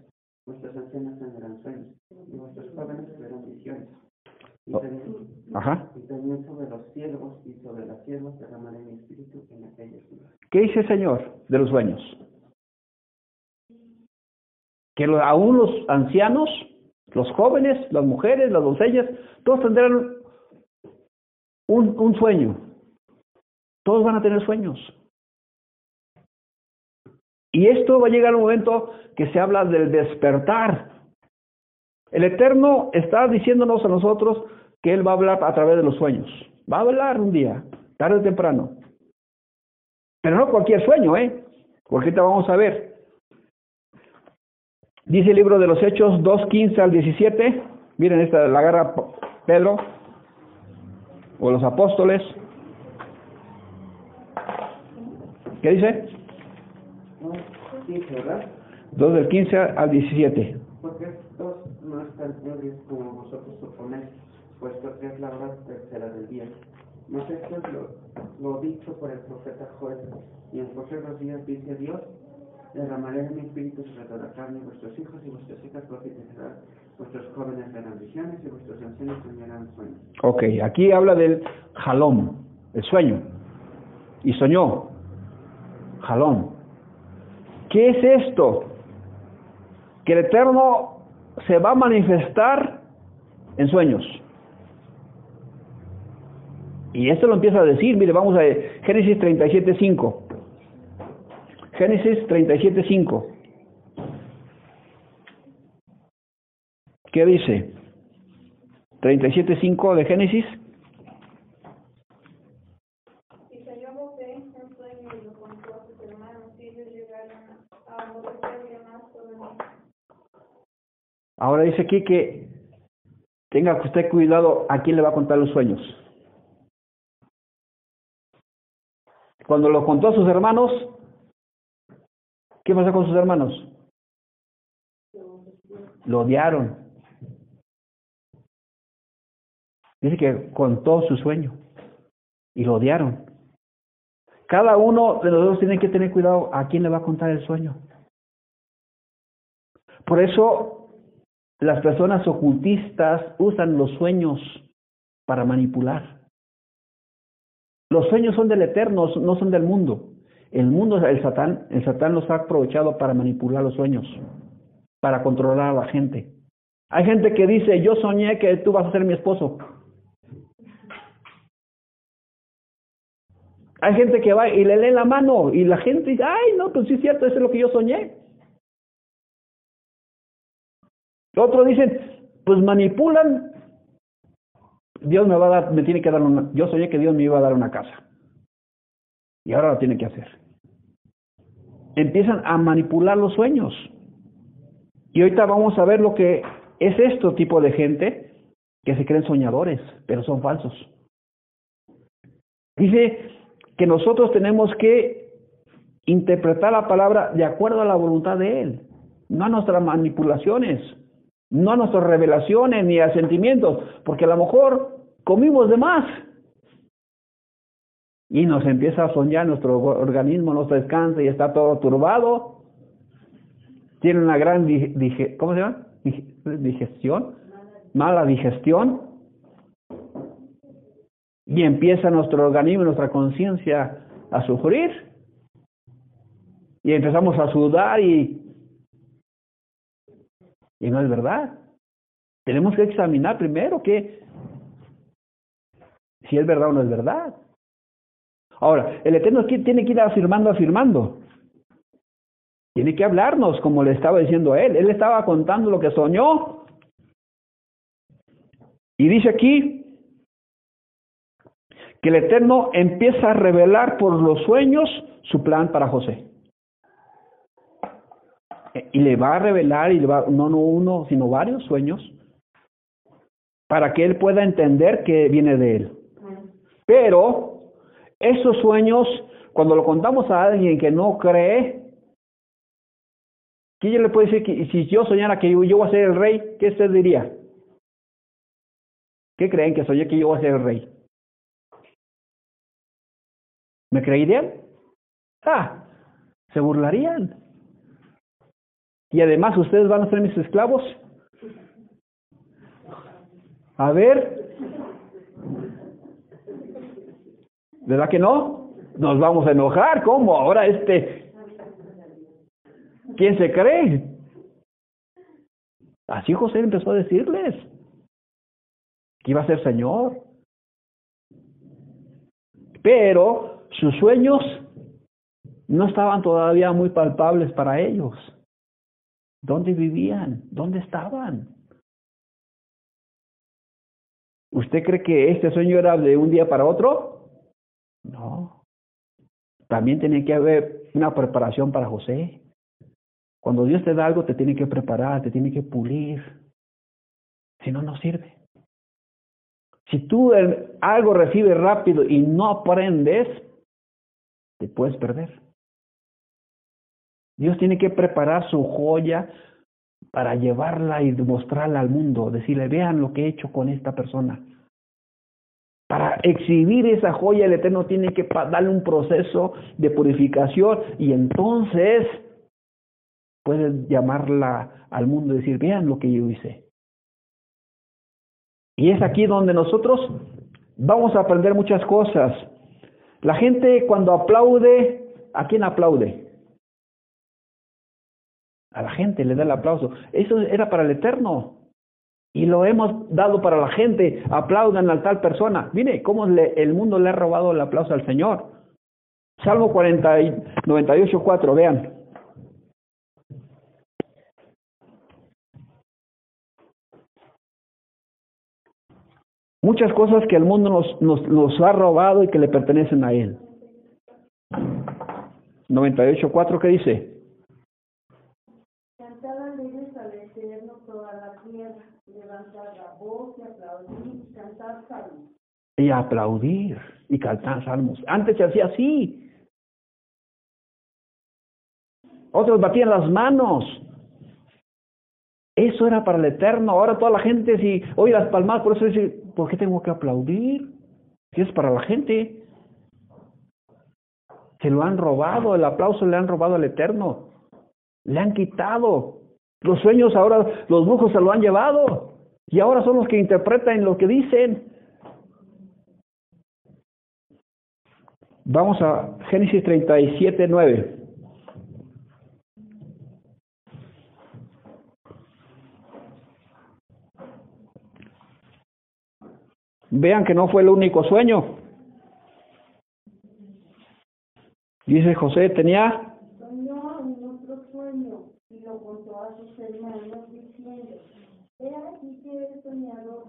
vuestros ancianos tendrán sueños, y vuestros jóvenes verán visiones. Y también, Ajá. y también sobre los siervos y sobre las siervas derramaré mi espíritu en aquellos días. ¿Qué dice el Señor de los sueños? Que aún los ancianos, los jóvenes, las mujeres, las doncellas, todos tendrán un, un sueño. Todos van a tener sueños. Y esto va a llegar un momento que se habla del despertar. El Eterno está diciéndonos a nosotros que Él va a hablar a través de los sueños. Va a hablar un día, tarde o temprano. Pero no cualquier sueño, ¿eh? Porque ahorita vamos a ver. Dice el libro de los Hechos 2, 15 al 17. Miren, esta la agarra Pedro o los apóstoles. ¿Qué dice? No, sí, ¿verdad? 2 del 15 al 17. Porque estos no están ebrios como vosotros suponéis, puesto que es la hora tercera del día. Mas esto es lo, lo dicho por el profeta Joel, y en los días dice Dios, derramaré de mi espíritu sobre la carne, vuestros hijos y vuestras hijas profetizarán, vuestros jóvenes verán visiones y vuestros ancianos soñarán sueños. Ok, aquí habla del jalom, el sueño. Y soñó, jalom. ¿Qué es esto? Que el Eterno se va a manifestar en sueños. Y esto lo empieza a decir, mire, vamos a Génesis 37.5. Génesis 37.5. ¿Qué dice? 37.5 de Génesis. Ahora dice aquí que tenga usted cuidado a quién le va a contar los sueños. Cuando lo contó a sus hermanos, ¿qué pasó con sus hermanos? Lo odiaron. Dice que contó su sueño y lo odiaron. Cada uno de nosotros tiene que tener cuidado a quién le va a contar el sueño. Por eso las personas ocultistas usan los sueños para manipular. Los sueños son del eterno, no son del mundo. El mundo, el Satán, el Satán los ha aprovechado para manipular los sueños, para controlar a la gente. Hay gente que dice, yo soñé que tú vas a ser mi esposo. Hay gente que va y le lee la mano y la gente dice, ay, no, pues sí es cierto, eso es lo que yo soñé. Otros dicen, pues manipulan Dios me va a dar, me tiene que dar una, yo soñé que Dios me iba a dar una casa. Y ahora lo tiene que hacer. Empiezan a manipular los sueños. Y ahorita vamos a ver lo que es esto tipo de gente que se creen soñadores, pero son falsos. Dice que nosotros tenemos que interpretar la palabra de acuerdo a la voluntad de Él, no a nuestras manipulaciones no a nuestras revelaciones ni a sentimientos, porque a lo mejor comimos de más. Y nos empieza a soñar, nuestro organismo no descansa y está todo turbado. Tiene una gran, ¿cómo se llama? Digestión, mala digestión. Y empieza nuestro organismo, nuestra conciencia a sufrir. Y empezamos a sudar y y no es verdad. Tenemos que examinar primero que si es verdad o no es verdad. Ahora, el Eterno tiene que ir afirmando, afirmando. Tiene que hablarnos, como le estaba diciendo a él. Él estaba contando lo que soñó. Y dice aquí que el Eterno empieza a revelar por los sueños su plan para José y le va a revelar y le va, no, no uno, sino varios sueños para que él pueda entender que viene de él. Pero esos sueños, cuando lo contamos a alguien que no cree, ¿quién le puede decir que si yo soñara que yo, yo voy a ser el rey, qué usted diría? ¿Qué creen que soñé que yo voy a ser el rey? ¿Me creerían? Ah, se burlarían. Y además ustedes van a ser mis esclavos. A ver. ¿Verdad que no? Nos vamos a enojar. ¿Cómo? Ahora este... ¿Quién se cree? Así José empezó a decirles que iba a ser Señor. Pero sus sueños no estaban todavía muy palpables para ellos. ¿Dónde vivían? ¿Dónde estaban? ¿Usted cree que este sueño era de un día para otro? No. También tiene que haber una preparación para José. Cuando Dios te da algo, te tiene que preparar, te tiene que pulir. Si no, no sirve. Si tú algo recibes rápido y no aprendes, te puedes perder. Dios tiene que preparar su joya para llevarla y mostrarla al mundo, decirle, vean lo que he hecho con esta persona. Para exhibir esa joya, el Eterno tiene que darle un proceso de purificación y entonces puede llamarla al mundo y decir, vean lo que yo hice. Y es aquí donde nosotros vamos a aprender muchas cosas. La gente cuando aplaude, ¿a quién aplaude? A la gente le da el aplauso. Eso era para el Eterno. Y lo hemos dado para la gente. Aplaudan a tal persona. Mire cómo el mundo le ha robado el aplauso al Señor. Salmo 40 y 98, 4, vean. Muchas cosas que el mundo nos, ha robado y que le pertenecen a Él. 98.4, ¿qué dice? Cantar alegres al Eterno toda la tierra, levantar la voz y aplaudir y cantar salmos. Y aplaudir y cantar salmos. Antes se hacía así. Otros batían las manos. Eso era para el eterno. Ahora toda la gente, si oye las palmas, por eso dice, ¿por qué tengo que aplaudir? Si es para la gente. Se lo han robado, el aplauso le han robado al eterno. Le han quitado. Los sueños ahora, los brujos se lo han llevado. Y ahora son los que interpretan lo que dicen. Vamos a Génesis 37, 9. Vean que no fue el único sueño. Dice José, tenía... Soñó en otro sueño y lo contó a sus hermanos diciendo, he aquí que he soñado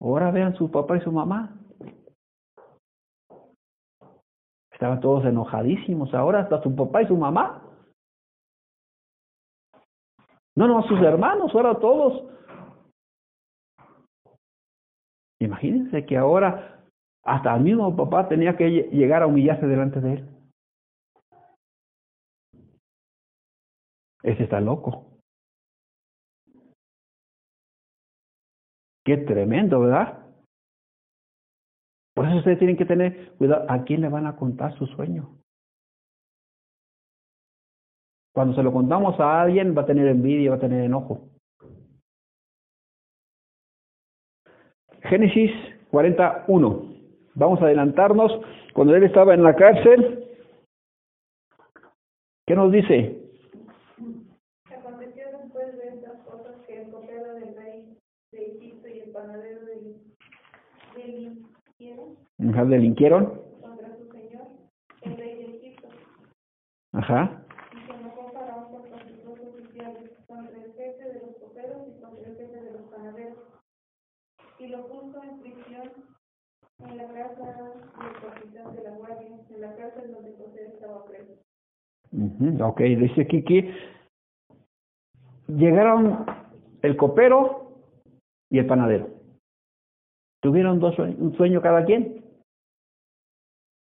Ahora vean su papá y su mamá. Estaban todos enojadísimos. Ahora hasta su papá y su mamá. No, no, sus hermanos, ahora todos. Imagínense que ahora hasta el mismo papá tenía que llegar a humillarse delante de él. Ese está loco. Qué tremendo, ¿verdad? Por eso ustedes tienen que tener cuidado. ¿A quién le van a contar su sueño? Cuando se lo contamos a alguien va a tener envidia, va a tener enojo. Génesis 41. Vamos a adelantarnos. Cuando él estaba en la cárcel, ¿qué nos dice? Aconteció después de estas cosas que el copero del rey de Egipto y el panadero del, delinquieron Ajá, delinquieron. contra su señor, el rey de Egipto, Ajá. y se enojó Faraón contra sus dos oficiales, contra el jefe de los coperos y contra el jefe de los panaderos, y lo puso en prisión en la casa del capitán de la guardia, en la casa en donde José estaba preso. Ujú, Ok, dice que llegaron el copero y el panadero. Tuvieron dos sueños, un sueño cada quien.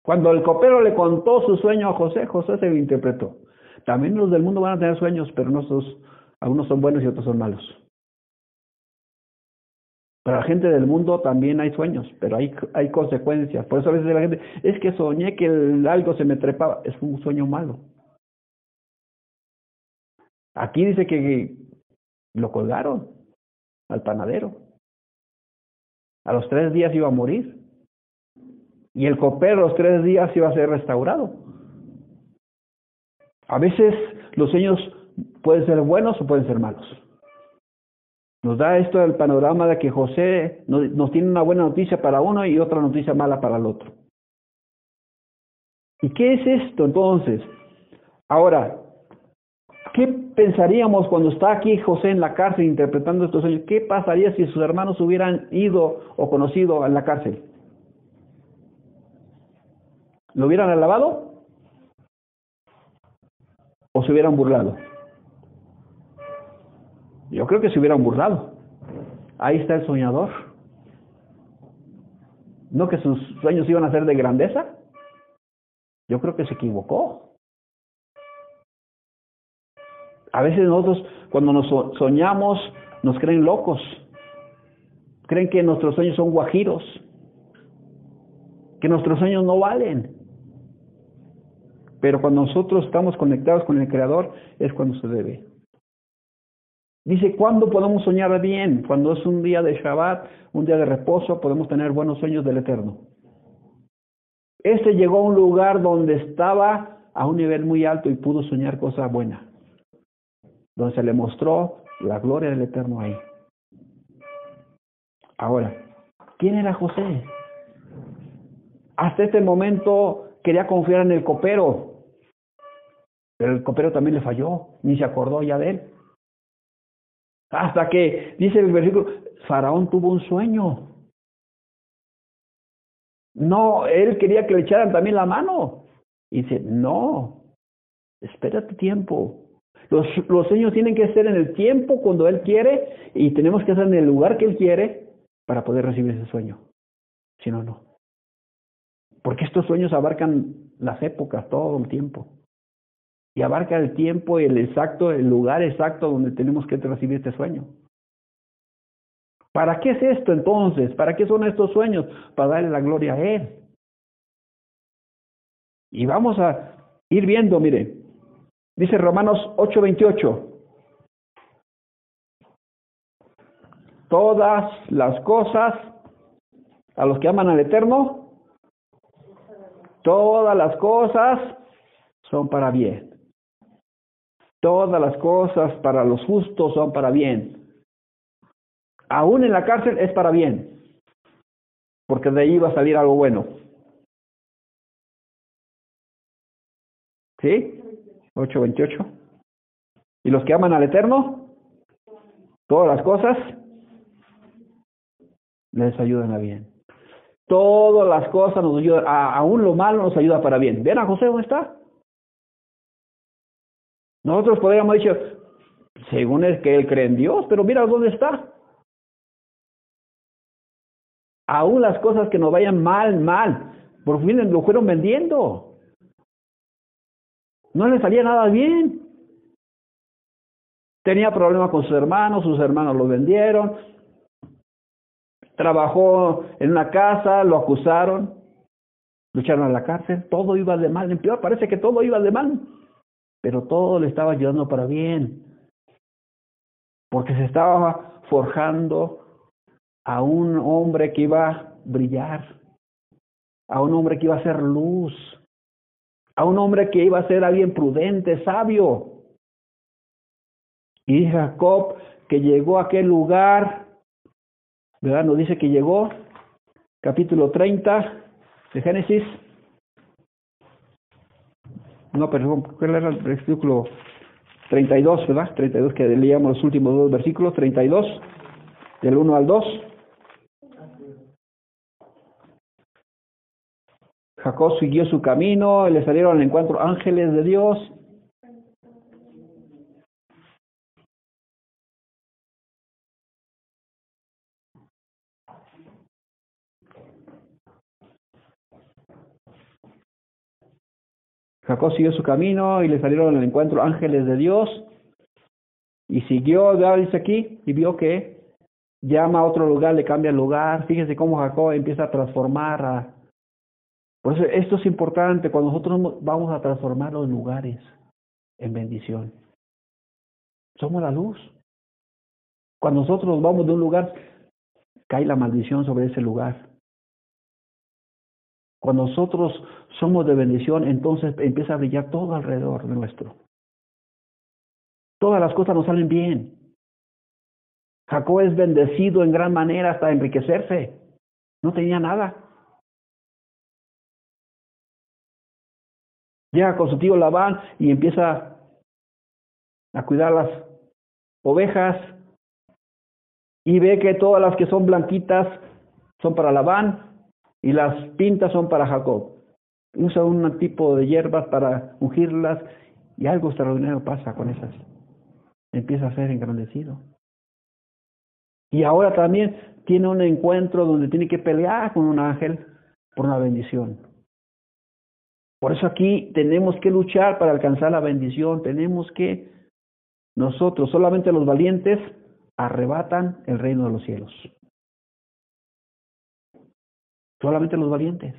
Cuando el copero le contó su sueño a José, José se lo interpretó. También los del mundo van a tener sueños, pero no sos, algunos son buenos y otros son malos. Para la gente del mundo también hay sueños, pero hay, hay consecuencias. Por eso a veces la gente, es que soñé que algo se me trepaba. Es un sueño malo. Aquí dice que lo colgaron al panadero. A los tres días iba a morir. Y el copero los tres días iba a ser restaurado. A veces los sueños pueden ser buenos o pueden ser malos. Nos da esto el panorama de que José nos, nos tiene una buena noticia para uno y otra noticia mala para el otro. ¿Y qué es esto entonces? Ahora, ¿qué pensaríamos cuando está aquí José en la cárcel interpretando estos sueños? ¿Qué pasaría si sus hermanos hubieran ido o conocido en la cárcel? ¿Lo hubieran alabado? ¿O se hubieran burlado? Yo creo que se hubieran burlado. Ahí está el soñador. ¿No que sus sueños iban a ser de grandeza? Yo creo que se equivocó. A veces nosotros, cuando nos so- soñamos, nos creen locos, creen que nuestros sueños son guajiros, que nuestros sueños no valen. Pero cuando nosotros estamos conectados con el Creador es cuando se debe. Dice, ¿cuándo podemos soñar bien? Cuando es un día de Shabbat, un día de reposo, podemos tener buenos sueños del Eterno. Este llegó a un lugar donde estaba a un nivel muy alto y pudo soñar cosas buenas, donde se le mostró la gloria del Eterno ahí. Ahora, ¿quién era José? Hasta este momento quería confiar en el copero, pero el copero también le falló, ni se acordó ya de él. Hasta que, dice el versículo, Faraón tuvo un sueño. No, él quería que le echaran también la mano. Y dice, no, espérate tiempo. Los, sueños tienen que ser en el tiempo cuando Él quiere y tenemos que hacer en el lugar que Él quiere para poder recibir ese sueño. Si no, no. Porque estos sueños abarcan las épocas todo el tiempo. Y abarca el tiempo y el exacto, el lugar exacto donde tenemos que recibir este sueño. ¿Para qué es esto entonces? ¿Para qué son estos sueños? Para darle la gloria a Él. Y vamos a ir viendo, mire, dice Romanos 8:28. Todas las cosas a los que aman al Eterno, todas las cosas son para bien. Todas las cosas para los justos son para bien. Aún en la cárcel es para bien, porque de ahí va a salir algo bueno. ¿Sí? 8.28. ¿Y los que aman al Eterno? Todas las cosas les ayudan a bien. Todas las cosas nos ayudan, aún lo malo nos ayuda para bien. ¿Ven a José dónde está? Nosotros podríamos decir, según es que él cree en Dios, pero mira dónde está. Aún las cosas que nos vayan mal, mal, por fin lo fueron vendiendo. No le salía nada bien. Tenía problemas con sus hermanos, sus hermanos lo vendieron. Trabajó en una casa, lo acusaron, lucharon a la cárcel, todo iba de mal en peor, parece que todo iba de mal pero todo le estaba ayudando para bien, porque se estaba forjando a un hombre que iba a brillar, a un hombre que iba a ser luz, a un hombre que iba a ser alguien prudente, sabio. Y Jacob que llegó a aquel lugar, ¿verdad? Nos dice que llegó, capítulo 30 de Génesis, no, perdón, ¿cuál era el versículo 32, verdad? 32 que leíamos los últimos dos versículos, 32, del 1 al 2. Jacob siguió su camino, le salieron al encuentro ángeles de Dios Jacob siguió su camino y le salieron al encuentro ángeles de Dios y siguió, dice aquí, y vio que llama a otro lugar, le cambia el lugar. Fíjese cómo Jacob empieza a transformar. A... Por eso esto es importante cuando nosotros vamos a transformar los lugares en bendición. Somos la luz. Cuando nosotros vamos de un lugar, cae la maldición sobre ese lugar. Cuando nosotros somos de bendición, entonces empieza a brillar todo alrededor de nuestro. Todas las cosas nos salen bien. Jacob es bendecido en gran manera hasta enriquecerse. No tenía nada. Llega con su tío Labán y empieza a cuidar las ovejas y ve que todas las que son blanquitas son para Labán y las pintas son para Jacob usa un tipo de hierbas para ungirlas y algo extraordinario pasa con esas. Empieza a ser engrandecido. Y ahora también tiene un encuentro donde tiene que pelear con un ángel por una bendición. Por eso aquí tenemos que luchar para alcanzar la bendición. Tenemos que nosotros, solamente los valientes, arrebatan el reino de los cielos. Solamente los valientes.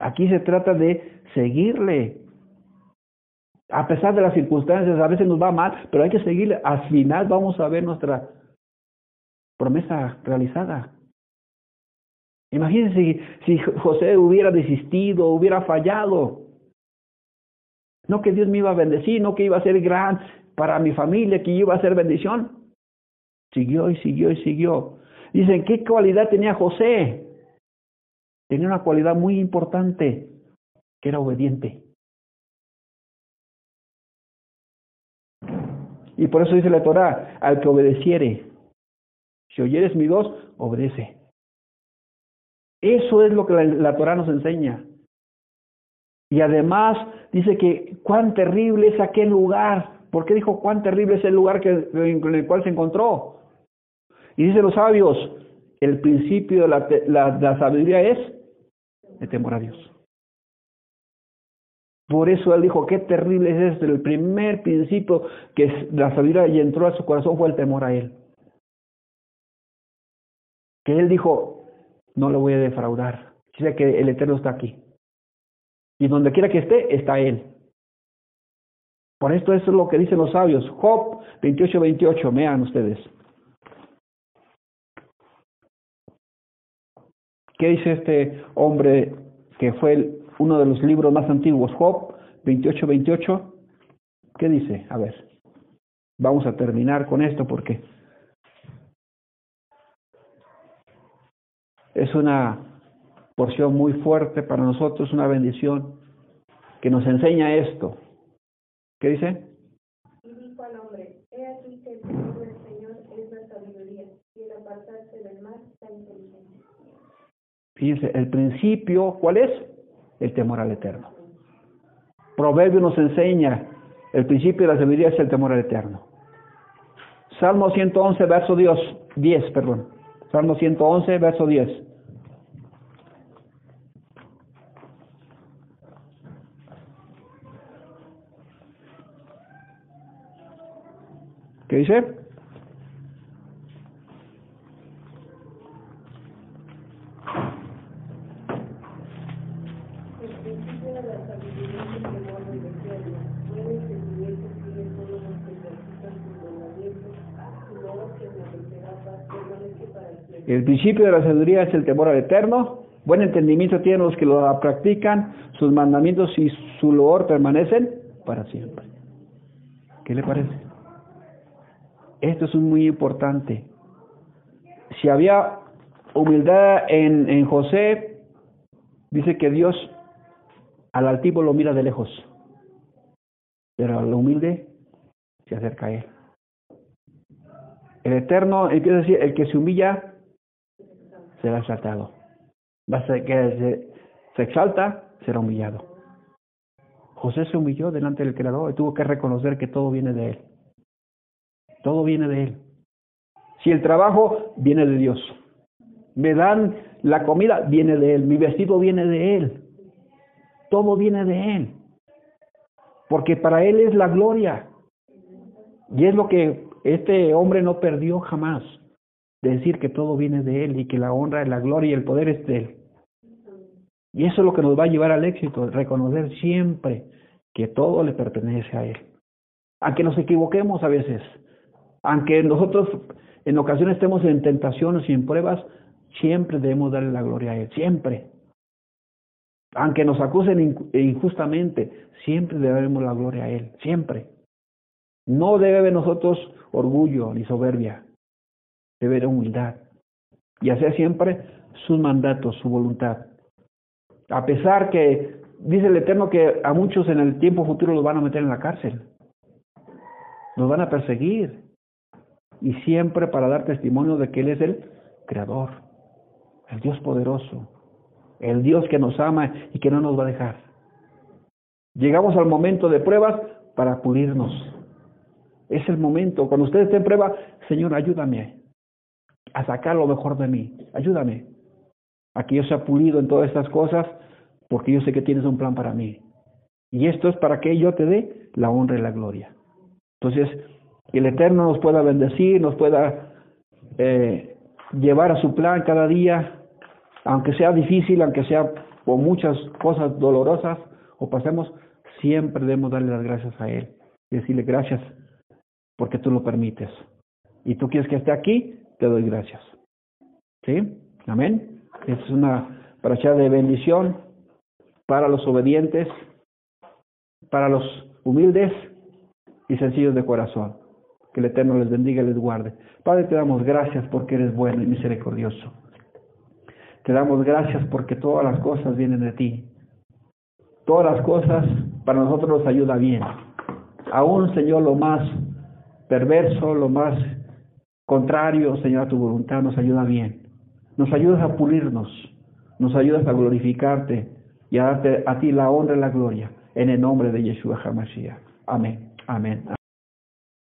Aquí se trata de seguirle. A pesar de las circunstancias, a veces nos va mal, pero hay que seguirle. Al final vamos a ver nuestra promesa realizada. Imagínense si José hubiera desistido, hubiera fallado. No que Dios me iba a bendecir, no que iba a ser gran para mi familia, que iba a ser bendición. Siguió y siguió y siguió. Dicen, ¿qué cualidad tenía José? Tenía una cualidad muy importante, que era obediente. Y por eso dice la Torah, al que obedeciere, si oyeres mi voz, obedece. Eso es lo que la, la Torah nos enseña. Y además dice que cuán terrible es aquel lugar. ¿Por qué dijo cuán terrible es el lugar que, en el cual se encontró? Y dice los sabios, el principio de la, la, la sabiduría es temor a Dios. Por eso él dijo, qué terrible es esto. El primer principio que la sabiduría y entró a su corazón fue el temor a él. Que él dijo, no lo voy a defraudar. Dice que el Eterno está aquí. Y donde quiera que esté, está Él. Por esto es lo que dicen los sabios. Job 28, 28, vean ustedes. ¿Qué dice este hombre que fue uno de los libros más antiguos? Job 28, 28. ¿Qué dice? A ver. Vamos a terminar con esto porque es una porción muy fuerte para nosotros, una bendición que nos enseña esto. ¿Qué dice? Y dijo al hombre, he aquí que el Señor del Señor es la sabiduría, y el apartarse del mal la inteligencia. Fíjense, el principio, ¿cuál es? El temor al Eterno. Proverbio nos enseña, el principio de la sabiduría es el temor al Eterno. Salmo 111, verso 10, 10 perdón. Salmo 111, verso 10. ¿Qué dice? El principio de la sabiduría es el temor al eterno. Buen entendimiento tienen los que lo practican. Sus mandamientos y su loor permanecen para siempre. ¿Qué le parece? Esto es muy importante. Si había humildad en, José, dice que Dios al altivo lo mira de lejos, pero al humilde se acerca a él. El Eterno empieza a decir, el que se humilla será exaltado. Va a que se, se exalta, será humillado. José se humilló delante del Creador y tuvo que reconocer que todo viene de él. Todo viene de Él. Si el trabajo viene de Dios, me dan la comida, viene de Él, mi vestido viene de Él, todo viene de Él. Porque para Él es la gloria. Y es lo que este hombre no perdió jamás, decir que todo viene de Él y que la honra, la gloria y el poder es de Él. Y eso es lo que nos va a llevar al éxito, reconocer siempre que todo le pertenece a Él. Aunque nos equivoquemos a veces, aunque nosotros en ocasiones estemos en tentaciones y en pruebas, siempre debemos darle la gloria a Él, siempre. Aunque nos acusen injustamente, siempre debemos la gloria a Él, siempre. No debe de nosotros orgullo ni soberbia, de humildad y hacer siempre sus mandatos, su voluntad. A pesar que dice el Eterno que a muchos en el tiempo futuro los van a meter en la cárcel, los van a perseguir, y siempre para dar testimonio de que Él es el Creador, el Dios poderoso, el Dios que nos ama y que no nos va a dejar. Llegamos al momento de pruebas para pulirnos. Es el momento, cuando usted esté en prueba, Señor, ayúdame a sacar lo mejor de mí, ayúdame a que yo sea pulido en todas estas cosas, porque yo sé que tienes un plan para mí. Y esto es para que yo te dé la honra y la gloria. Entonces, Que el Eterno nos pueda bendecir, nos pueda eh, llevar a su plan cada día, aunque sea difícil, aunque sea por muchas cosas dolorosas o pasemos, siempre debemos darle las gracias a Él y decirle gracias porque tú lo permites. Y tú quieres que esté aquí, te doy gracias. ¿Sí? Amén. Es una paracha de bendición para los obedientes, para los humildes y sencillos de corazón. Que el Eterno les bendiga y les guarde. Padre, te damos gracias porque eres bueno y misericordioso. Te damos gracias porque todas las cosas vienen de ti. Todas las cosas para nosotros nos ayuda bien. Aún, Señor, lo más perverso, lo más contrario, Señor, a tu voluntad nos ayuda bien. Nos ayudas a pulirnos, nos ayudas a glorificarte y a darte a ti la honra y la gloria en el nombre de Yeshua HaMashiach. Amén. Amén.